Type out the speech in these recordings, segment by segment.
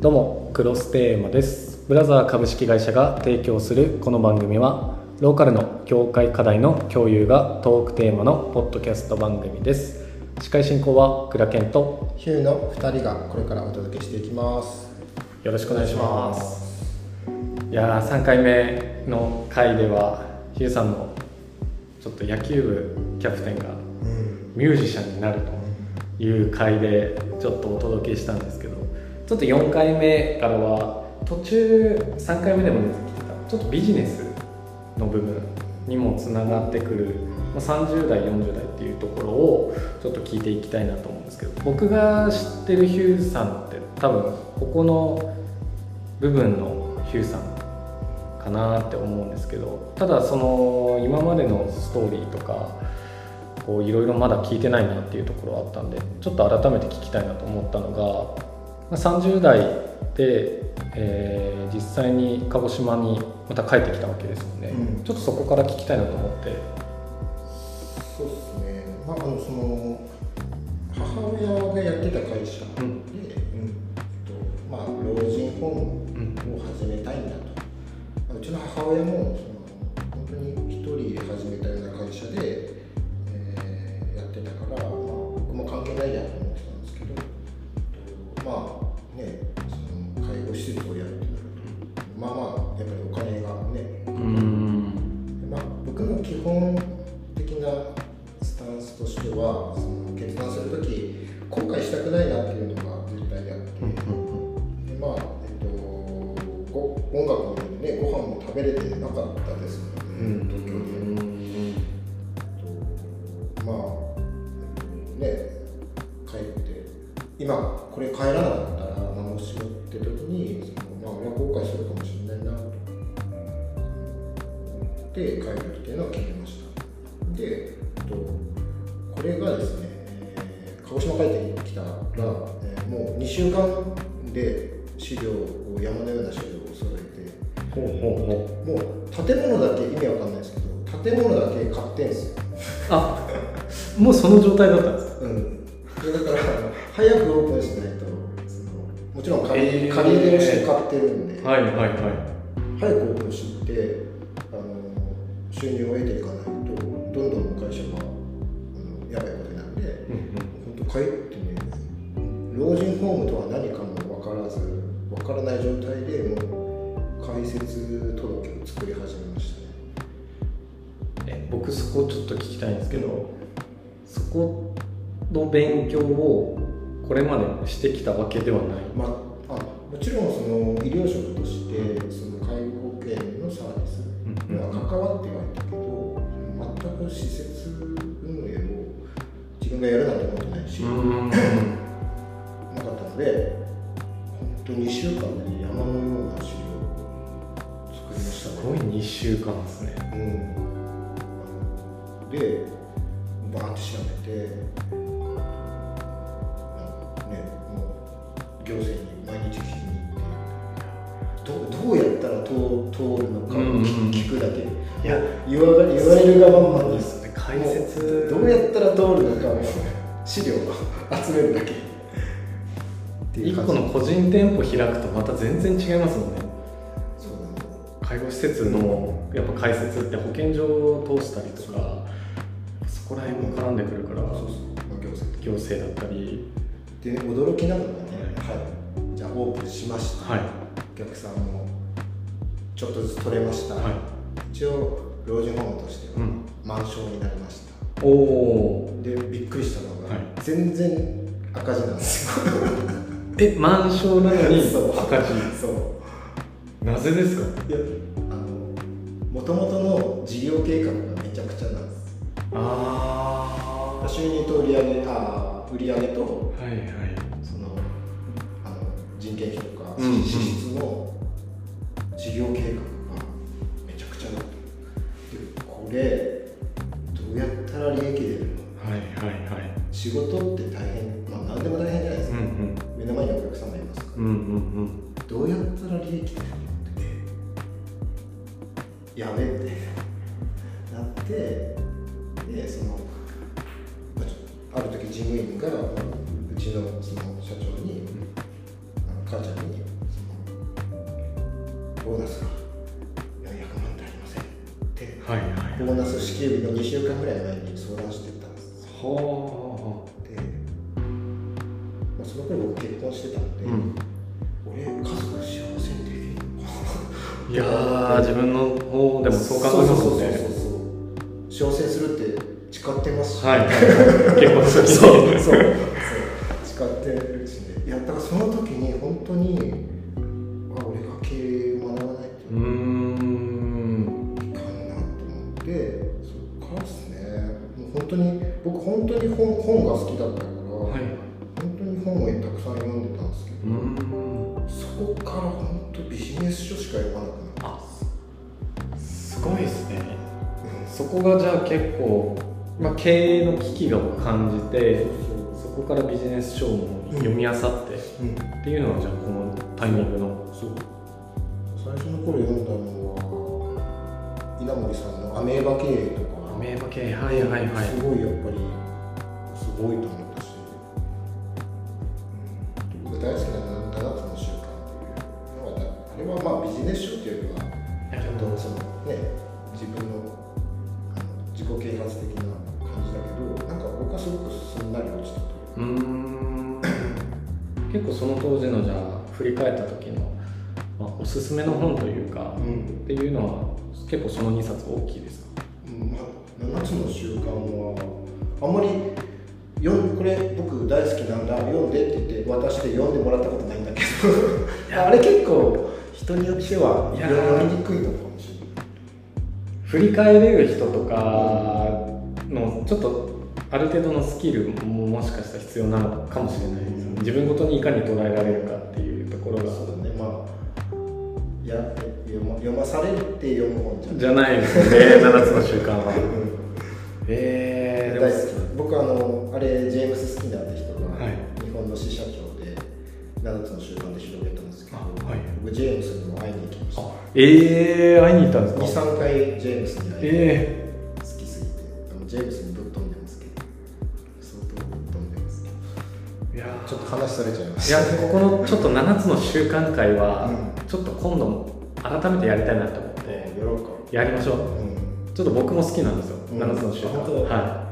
どうもクロステーマです。ブラザー株式会社が提供するこの番組はローカルの業界課題の共有がトークテーマのポッドキャスト番組です。司会進行は倉健とヒューの2人がこれからお届けしていきます。よろしくお願いします。いやー3回目の回ではヒューさんのちょっと野球部キャプテンがミュージシャンになるという回でちょっとお届けしたんですけどちょっと4回目からは途中3回目でも出てきてた。ちょっとビジネスの部分にもつながってくる30代40代っていうところをちょっと聞いていきたいなと思うんですけど僕が知ってるヒューさんって多分ここの部分のヒューさんかなって思うんですけどただその今までのストーリーとかいろいろまだ聞いてないなっていうところあったんでちょっと改めて聞きたいなと思ったのが、30代で、えー実際に鹿児島にまた帰ってきたわけですよね、うん。ちょっとそこから聞きたいなと思って。そうですね。まあその母親がやってた会社で、うん。うん。えっとまあ、老人ホームを始めたいんだと、まあうちの母親もはその決断するとき後悔したくないなっていうのが絶対であって、でまあえっとご音楽のねご飯も食べれてなかったですので、東京で、で、はいはいはい。早くオープンしてあの収入を得ていかないとどんどん会社があのやばいことになるんでうん本当帰ってね老人ホームとは何かも分からず分からない状態でもう開設届を作り始めましたね。え僕そこちょっと聞きたいんですけどそこの勉強をこれまでしてきたわけではない。まあ、もちろんその通通るのかをうんうんうん。聞くだけ、いや言わ言われるがまんまでです。ね解説。どうやったら通るのかを資料を 集めるだけ。一個の個人店舗開くとまた全然違いますもんね。そうなんだ介護施設のやっぱ解説って保健所を通したりとかそこら辺も絡んでくるからそうそう、まあ、行政行政だったり。で驚きなのがね、はい、じゃあオープンしました、はい。お客さんもちょっとずつ取れました、はい。一応老人ホームとしてはうん。満床になりました、おおでびっくりしたのが、はい。全然赤字なんですよ。え満床なのに 赤字。そう。なぜですか？いやあのもともとの事業計画がめちゃくちゃなんです。ああ収入と売り上げあー売り上げとはいはい。そのあの人件費とかうんうん。支出の事業計画がめちゃくちゃなってでこれどうやったら利益出るのはいはいはい。仕事っいやー自分の方でもそう考えますもんね。そうそうそう。そう幸せにするって誓ってますし、はい。結婚する時そう。にそう。そう。誓ってるしね。いやだからその時に本当にあ俺が経営を学ばないとうーん。いかんなと思って。そっからですね。もう本当に僕本当に本本が好きだった経営の危機を感じてそこからビジネス書を読み漁って、うん。っていうのはじゃあこのタイミングのそう。最初の頃読んだのは稲森さんの「アメーバ経営」とか。アメーバ系はいはいはい。すごいやっぱりすごいと思ったし、うん、僕大好きな「7つの習慣」っていうのはあれはまあビジネス書っていうよりはちょっとそのね自分のその当時のじゃあ振り返った時の、まあ、おすすめの本というか、うん。っていうのは結構その2冊大きいですか？うん。まあ、7つの習慣はあんまりよんこれ僕大好きなんだ読んでって言って渡して読んでもらったことないんだけど。あれ結構人によっては読みにくいのかもしれない。振り返れる人とかのちょっとある程度のスキルももしかしたら必要なのかもしれないですよね。自分ごとにいかに捉えられるかっていうところが。そうだね。まあや読ま読まされるって読む本じゃない。じゃないですよね。7つの習慣は。うん。えー、大好き。僕あのあれジェームス・スキナーって人が、はい。日本の支社長で7つの習慣で広げたんですけど、あはい。僕ジェームスにも会いに行きました。あえー、会いに行ったんですか？23回ジェームスに会いに行って。え好話されちゃいまいやここのちょっと7つの習慣会は、うん。ちょっと今度改めてやりたいなと思ってやろうかやりましょう。うん。ちょっと僕も好きなんですよ、うん。7つの習慣。は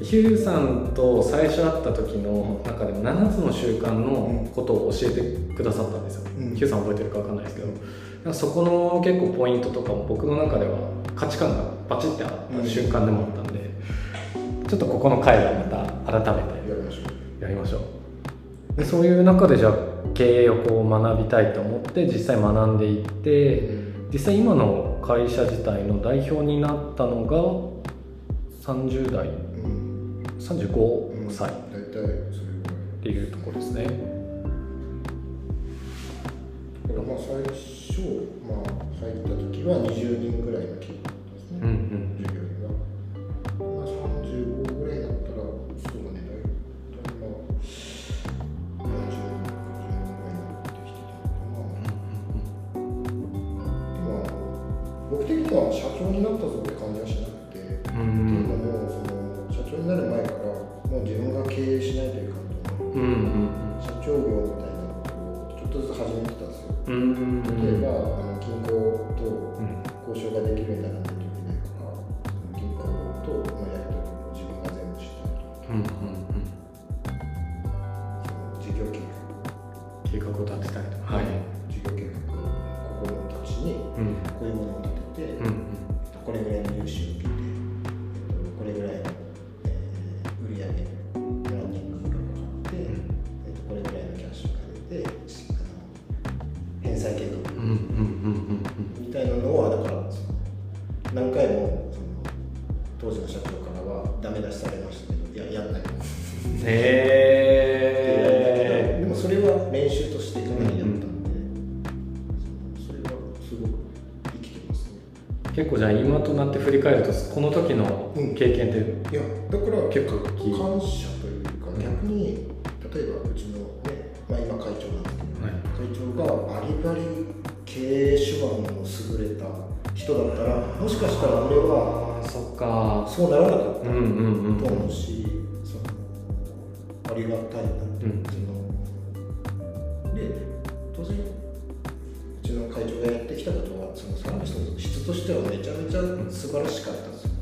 い。ヒューさんと最初会った時の中でも7つの習慣のことを教えてくださったんですよ、うん。ヒューさん覚えてるか分かんないですけど、そこの結構ポイントとかも僕の中では価値観がバチッてあった瞬間でもあったんで、ちょっとここの回はまた改めてやりましょう。やりましょうでそういう中でじゃあ経営をこう学びたいと思って実際学んでいって、実際今の会社自体の代表になったのが30代。うん。35歳。っていうところですね、だからまあ最初、まあ、入った時は20人ぐらいの規模だったんですね、うんうんは社長になったぞって感じはしなくて、うっていうんのもその社長になる前からもう自分が経営しないといかんと思ううん。社長業みたいなことをちょっとずつ始めてたんですよ。うんうんうん例えば、あの銀行とうん交渉ができるようにならこの時の経験っていやだから結構感謝というか逆に例えばうちのね、まあ、今会長なんですけど、はい。会長がバリバリ経営手腕の優れた人だったらもしかしたら俺はそっか。そうならなかったうんうんうんと思うし、そのありがたいなって、うん。その。で当然うちの会長がその人の質としてはめちゃめちゃ素晴らしかったんですよ。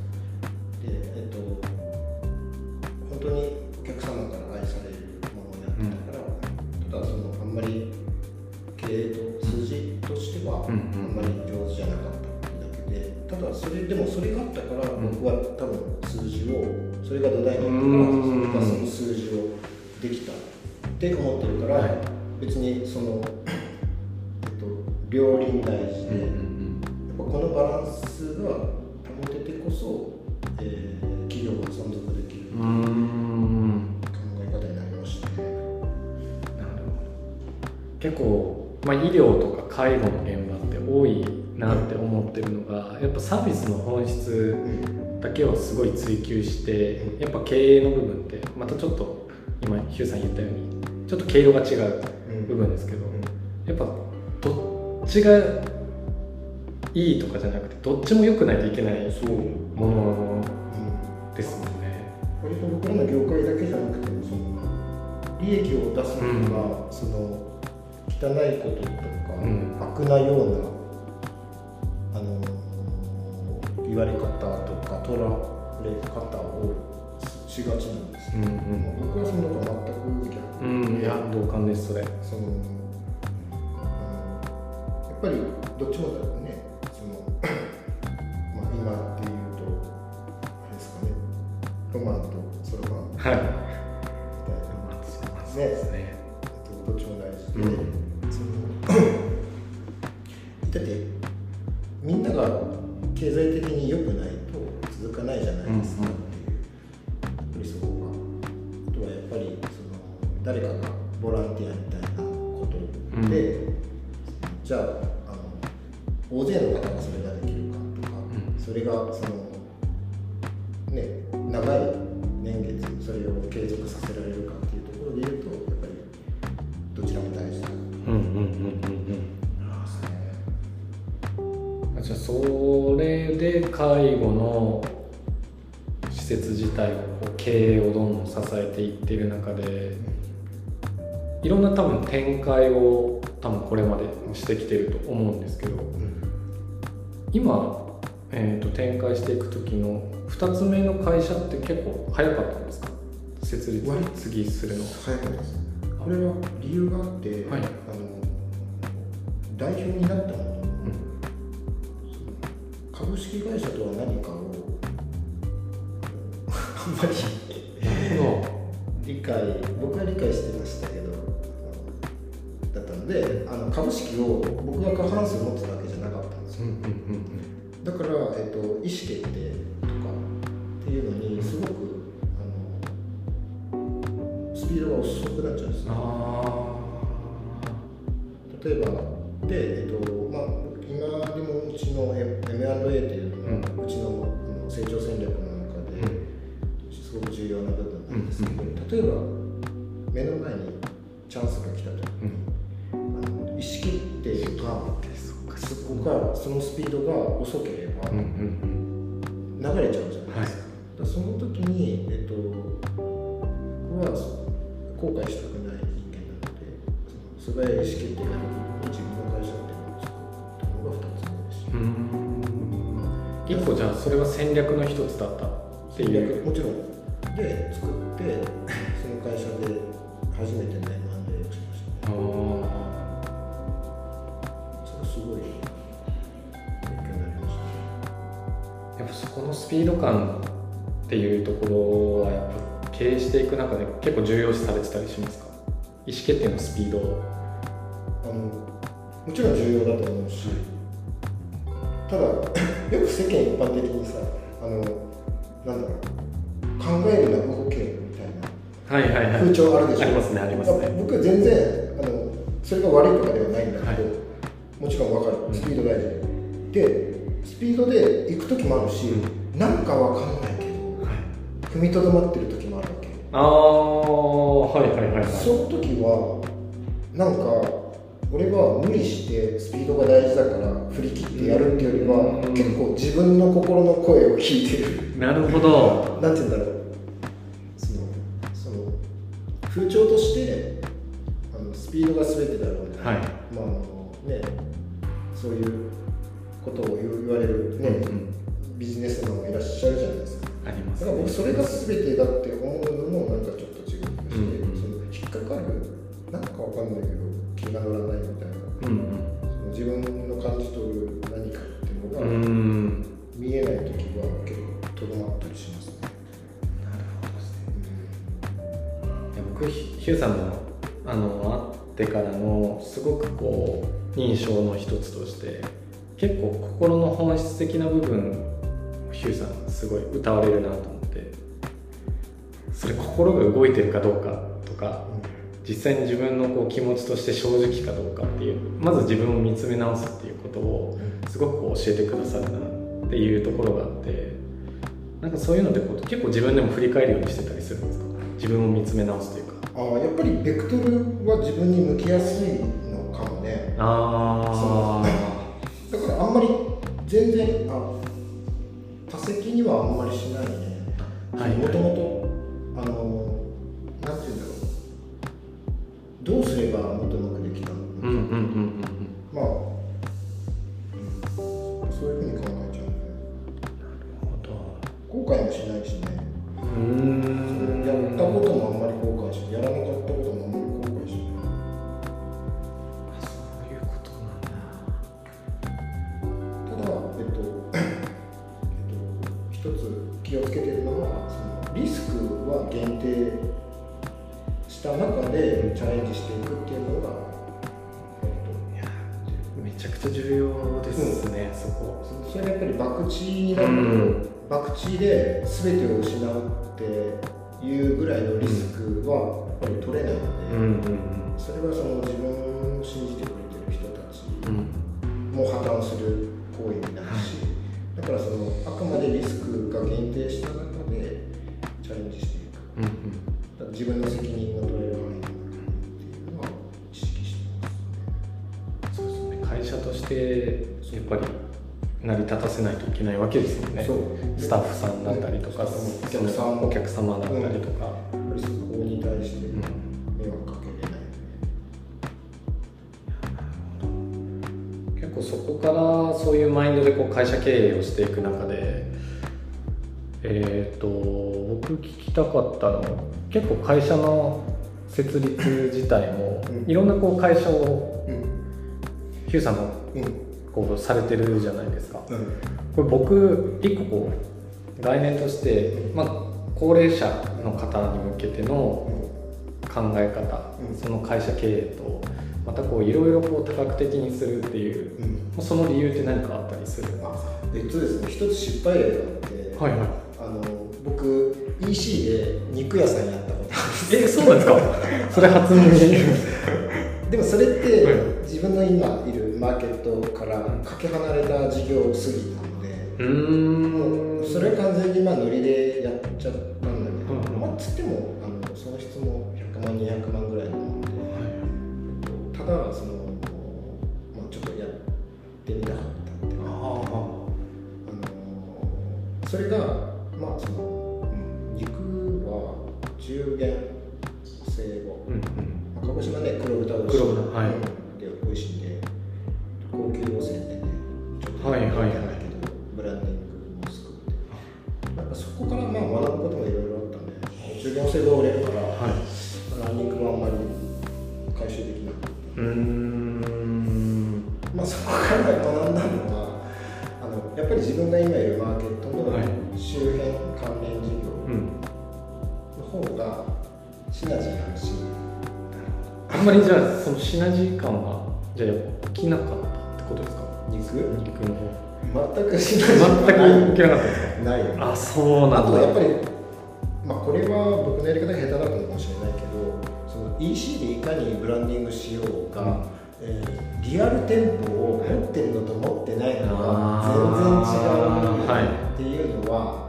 結構、まあ、医療とか介護の現場って多いなって思ってるのがやっぱサービスの本質だけをすごい追求してやっぱ経営の部分ってまたちょっと今ヒューさん言ったようにちょっと毛色が違う部分ですけどやっぱどっちがいいとかじゃなくてどっちも良くないといけないものですもんね。割と僕らの業界だけじゃなくてもその利益を出すのが、その汚いこととか、うん。悪なようなあの言われ方とか捉え方をしがちなんです。うんけど、僕はそのと全く逆うん、うん、いや同感ですそれ。そのあのやっぱりどっちも展開を多分これまでしてきてると思うんですけど今、えー、と展開していく時の2つ目の会社って結構早かったんですか？設立割次するの。は早かったです。これは理由があって、はい。あの代表になったのに、株式会社とは何かをあんまり 理解僕は理解してましたけどであの株式を僕が過半数持ってたわけじゃなかったんですよ。うんうんうんだから、えっと、意思決定とかっていうのにすごくあのスピードが遅くなっちゃうんですねあ例えばで、えっとまあ、今でもうちの M&A っていうのが、うちの成長戦略の中で、すごく重要な部分なんですけど、例えば目の前にチャンスが来た時がそのスピードが遅ければ流れちゃうじゃないですか,、だその時に、えっと、僕は後悔したくない人間なのでその素早い意思決定ができる自分の会社っていうのを作ったのが2つ目でしたうんうん。一個じゃあそれは戦略の一つだったっていう。もちろん。で作ってその会社で初めてねマンデーをしましたね ピード感っていうところはやっぱ経営していく中で結構重要視されてたりしますか？意思決定のスピード。あのもちろん重要だと思うし、ただ よく世間一般的にさあのなんだろう考えるな動けみたいなはいはい風潮あるでしょ？ありますねありますね。僕は全然あのそれが悪いとかではないんだけど、はい。もちろん分かる。スピード大事で、でスピードで行く時もあるし、なんか分かんないけどはい。踏みとどまってる時もあるわけ。ああはいはいはいはい。その時はなんか俺は無理してスピードが大事だから振り切ってやるっていうよりは、うん。結構自分の心の声を聞いてる。なるほど。なんて言うんだろう。そのその風潮としてあのスピピードが全てだろうね、はい。まああのねそういうことを言われるありますだから僕それが全てだって思うのもなんかちょっと違う気がして、うんその引っかかるなんかわかんないけど気が乗らないみたいな。うんその自分の感じ取る何かっていうのが、見えない時は結構とどまったりしますね。なるほどですね。いや僕ヒヒューさんのあの会ってからのすごくこう印象の一つとして結構心の本質的な部分ヒューさんすごい歌われるなと思って。それ心が動いてるかどうかとか実際に自分のこう気持ちとして正直かどうかっていうまず自分を見つめ直すっていうことをすごくこう教えてくださるなっていうところがあってなんかそういうのでこう結構自分でも振り返るようにしてたりするんですか？自分を見つめ直すというか。ああやっぱりベクトルは自分に向きやすいのかもね。あだからあんまり全然あ多席にはあんまりしないね。はい。はいもともとあのなんていうんだろう。どうすればもっとうまくできたの、うんうんうんうんれはその自分を信じてくれてる人たちも破綻する行為になるし、だからそのあくまでリスクが限定した中でチャレンジしていく。うんうん。自分の責任が取れる範囲っていうのは意識してます。そうですね。会社としてやっぱり成り立たせないといけないわけですよね。スタッフさんだったりとか、お客さん。そのお客様だったりとか、こう会社経営をしていく中でえっ、と僕聞きたかったのは結構会社の設立自体もうん。いろんなこう会社をうん。ヒューさんもうん。こうされてるじゃないですか。うん。これ僕一個こう概念として、まあ、高齢者の方に向けての考え方、うん。その会社経営とまたこういろいろこう多角的にするっていううん。その理由って何かあったりする？あえっとですね一つ失敗例があって、はいはい。あの僕 EC で肉屋さんやったことあるんです。えそうなんですか？それ初耳。でもそれって、はい。自分の今いるマーケットからかけ離れた事業すぎたので、うーん。それは完全にまあノリでやっちゃったんだけど、うんまあつってもあのその質も100万200万ぐらいなので、ただその、まあ、ちょっとやってみたかったっていうああのそれがまあその、うん肉は10元生後。うんうん。まあ鹿児島ね黒豚美味しい黒豚はい。うんで美味しいんで高級路線でねちょっとはいはいはい。ブランディングも作って。なんかそこからまあ学ぶこともいろいろあったんで中元性がんまりじゃあそのシナジー感はじゃあ起きなかったってことですか？肉？肉の方。全くシナジー全く起きなかったですか？ない。あそうなんだ。やっぱり、まあ、これは僕のやり方が下手だったのかもしれないけどその EC でいかにブランディングしようが、えーリアル店舗を持ってるのと持ってないのが全然違うはいっていうのは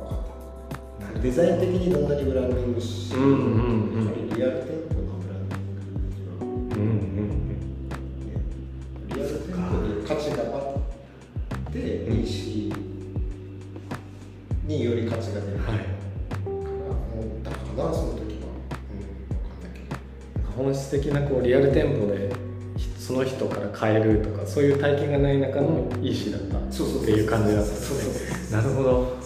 分かった。デザイン的にどんなにブランディングし、うんうんの人から買えるとかそういう体験がない中のいい詩だったっていう感じだったんですね。なるほど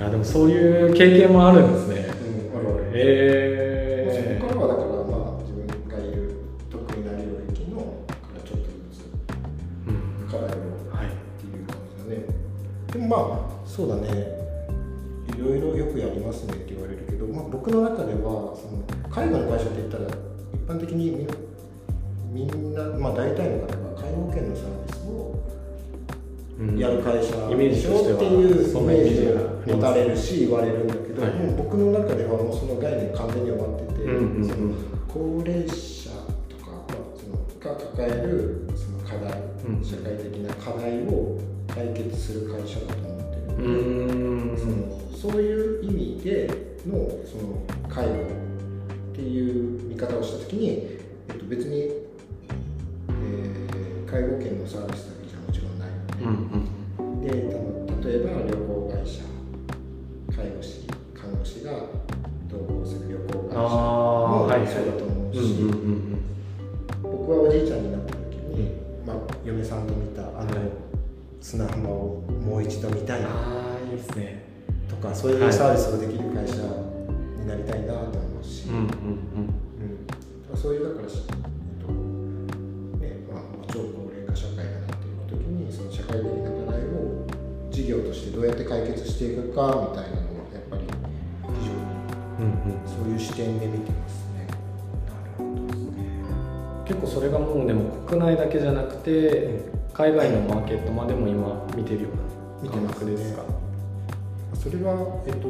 あでもそういう経験もあるんですね、やる会社でしょっていうイメージを持たれるし言われるんだけど、はい、もう僕の中ではもうその概念完全に終わってて、その高齢者とか、まあ、そのが抱えるその課題、うん、社会的な課題を解決する会社だと思ってるので、そのそういう意味でのその介護っていう見方をした時に、えっと、別に、えー、介護保険のサービスだそういうサービスをできる会社になりたいなと思うし、うんうんうん。うん、そういうだから、えっとねまあ、超高齢化社会だなっていう時にその社会的な課題を事業としてどうやって解決していくかみたいなのはやっぱり非常にそういう視点で見てますね。なるほどですね。結構それがもうでも国内だけじゃなくて、海外のマーケットまでも今見てるような感覚ですか、ね、それはえっと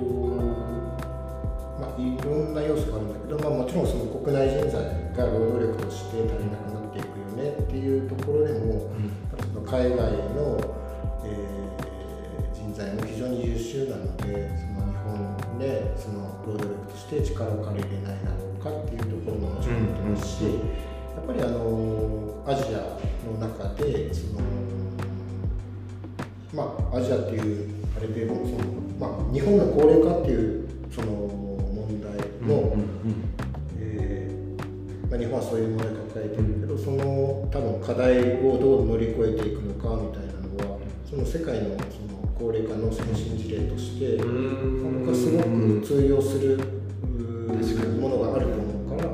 まあ、いろんな要素があるんだけど、まあ、もちろんその国内人材が労働力として足りなくなっていくよねっていうところでも、うん、その海外の、えー、人材も非常に優秀なのでその日本でその労働力として力を借りれないだろうかっていうところももちろんありますし、うん、やっぱりあのアジアの中でそのまあアジアっていうあれでもその、まあ、日本の高齢化っていうそのの、えまあ、日本はそういう問題抱えてるけどその多分課題をどう乗り越えていくのかみたいなのはその世界のその高齢化の先進事例として僕はすごく通用するものがあると思うから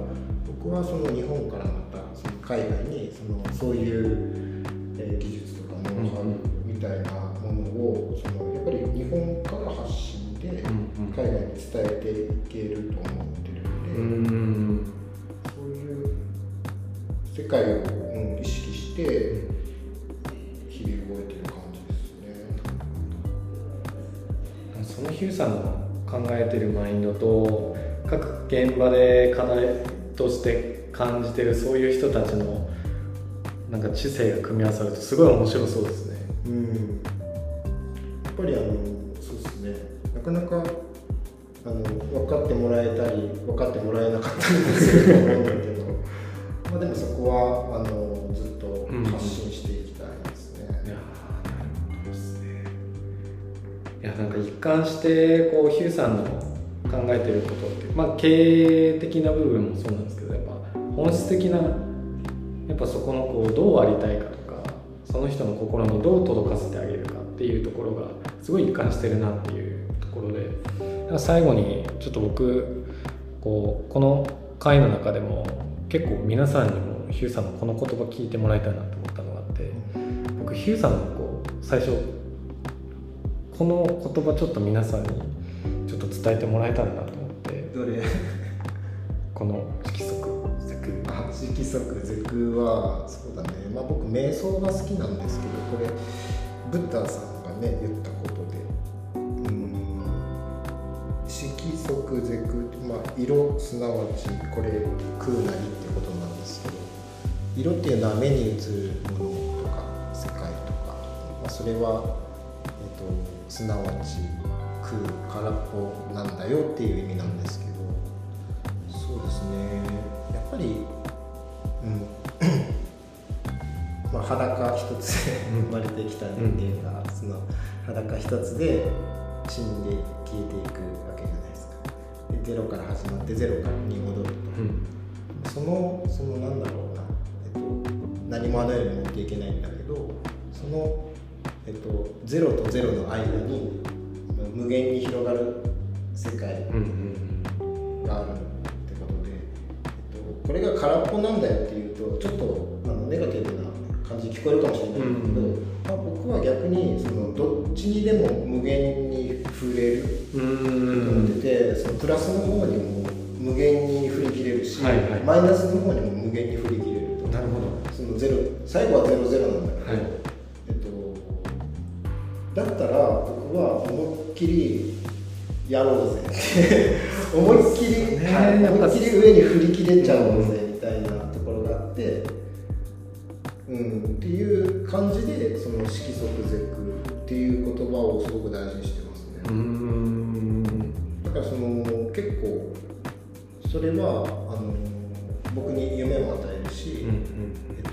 僕はその日本からまたその海外にそのそういう、え技術とかノウハウみたいなもの現場で課題として感じてるそういう人たちのなんか知性が組み合わさるとすごい面白そうですね。うん、やっぱりあのかなかあの分かってもらえたり分かってもらえなかったりもすると思うんだけど まあでもそこはあのずっと発信していきたいですね。うん、いやなるほどですね。いやなんか一貫してこうヒューさんの考えてることって。まあ経営的な部分もそうなんですけどやっぱ本質的なやっぱそこのこうどうありたいかとかその人の心にどう届かせてあげるかっていうところがすごい一貫してるなっていうところで最後にちょっと僕こうこの回の中でも結構皆さんにもヒューさんのこの言葉聞いてもらいたいなと思ったのがあって僕ヒューさんのこう最初この言葉ちょっと皆さんにちょっと伝えてもらえたらなと思って。どれ？この色即ゼクあ色即ゼクはそうだねまあ僕瞑想が好きなんですけどこれブッダさんがね言ったこと色ゼク、まあ、色すなわちこれ空なりってことなんですけど色っていうのは目に映るものとか世界とか、まあ、それは、えっと、すなわち空空っぽなんだよっていう意味なんですけどそうですね。やっぱりうん。まあ、裸一つで生まれてきた人間が、その裸一つで死んで消えていくわけじゃないですか。0から始まって0からに戻ると、うん、そのそのなんだろうな、えっと、何もあの世に持っていけないんだけどその、えっと、0と0の間に無限に広がる世界があるってことで、えっと、これが空っぽなんだよっていうとちょっとあのネガティブな感じに聞こえるかもしれないけど、まあ、僕は逆にそのどっちにでも無限に触れると思っててそのプラスの方にも無限に振り切れるし、はいはい、マイナスの方にも無限に振り切れると。なるほど。そのゼロ最後はゼロゼロなんだけど、はい、えっと、だったら僕は思いっきりやろうぜ思い。っきり、ね、思いっきり上に振り切れちゃおうぜみたいなところがあって。うん、っていう感じでその色即是空っていう言葉をすごく大事にしてますね。だからその結構それはあの僕に夢を与えるし、うんうん、えっと、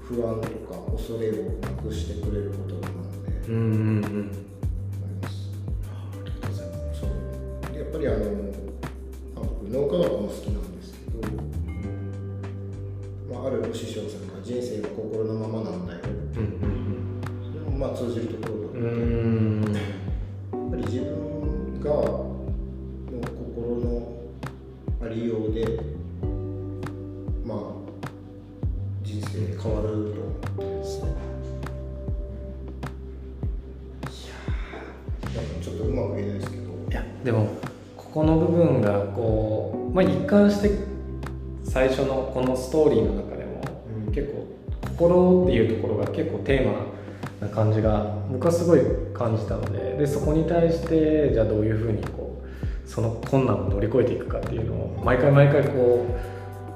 不安とか恐れをなくしてくれることなので、うんうんうん、りあの僕脳科学も好きなんトーリーの中で結構心っていうところが結構テーマな感じが僕はすごい感じたのででそこに対してじゃあどういうふうにこうその困難を乗り越えていくかっていうのを毎回毎回こ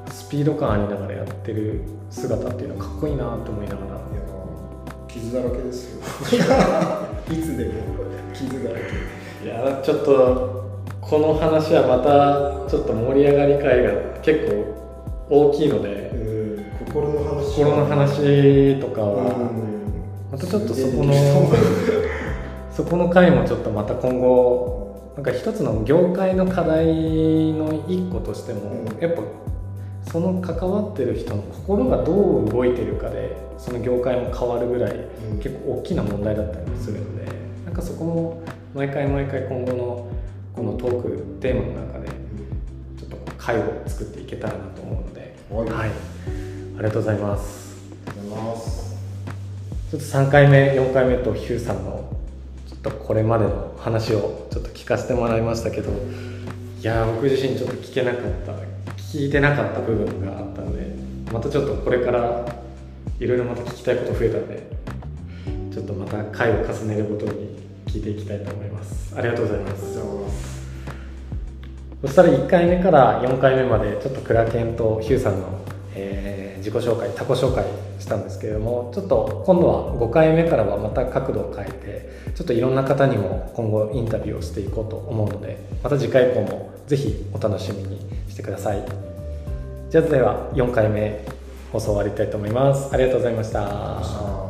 うスピード感ありながらやってる姿っていうのはかっこいいなと思いながら。傷だらけですよ。いつでも。傷だらけいやちょっとこの話はまたちょっと盛り上がり会が結構大きいので、心の話心の話とかは、またちょっとそこのそこの回もちょっとまた今後なんか一つの業界の課題の一個としても、やっぱその関わってる人の心がどう動いてるかでその業界も変わるぐらい、結構大きな問題だったりもするのでなんかそこも毎回毎回今後のこのトークテーマの中でちょっと回を作っていけたらなと思うので、はい、ありがとうございます。ありがとうございます。ちょっと3回目4回目とヒューさんのちょっとこれまでの話をちょっと聞かせてもらいましたけどいや僕自身ちょっと聞けなかった聞いてなかった部分があったのでまたちょっとこれからいろいろまた聞きたいこと増えたのでちょっとまた回を重ねるごとに聞いていきたいと思います。ありがとうございますそしたら1回目から4回目までちょっとクラケンとヒューさんのえー、自己紹介他己紹介したんですけれどもちょっと今度は5回目からはまた角度を変えてちょっといろんな方にも今後インタビューをしていこうと思うのでまた次回以降もぜひお楽しみにしてください。じゃあでは4回目放送終わりたいと思います。ありがとうございました。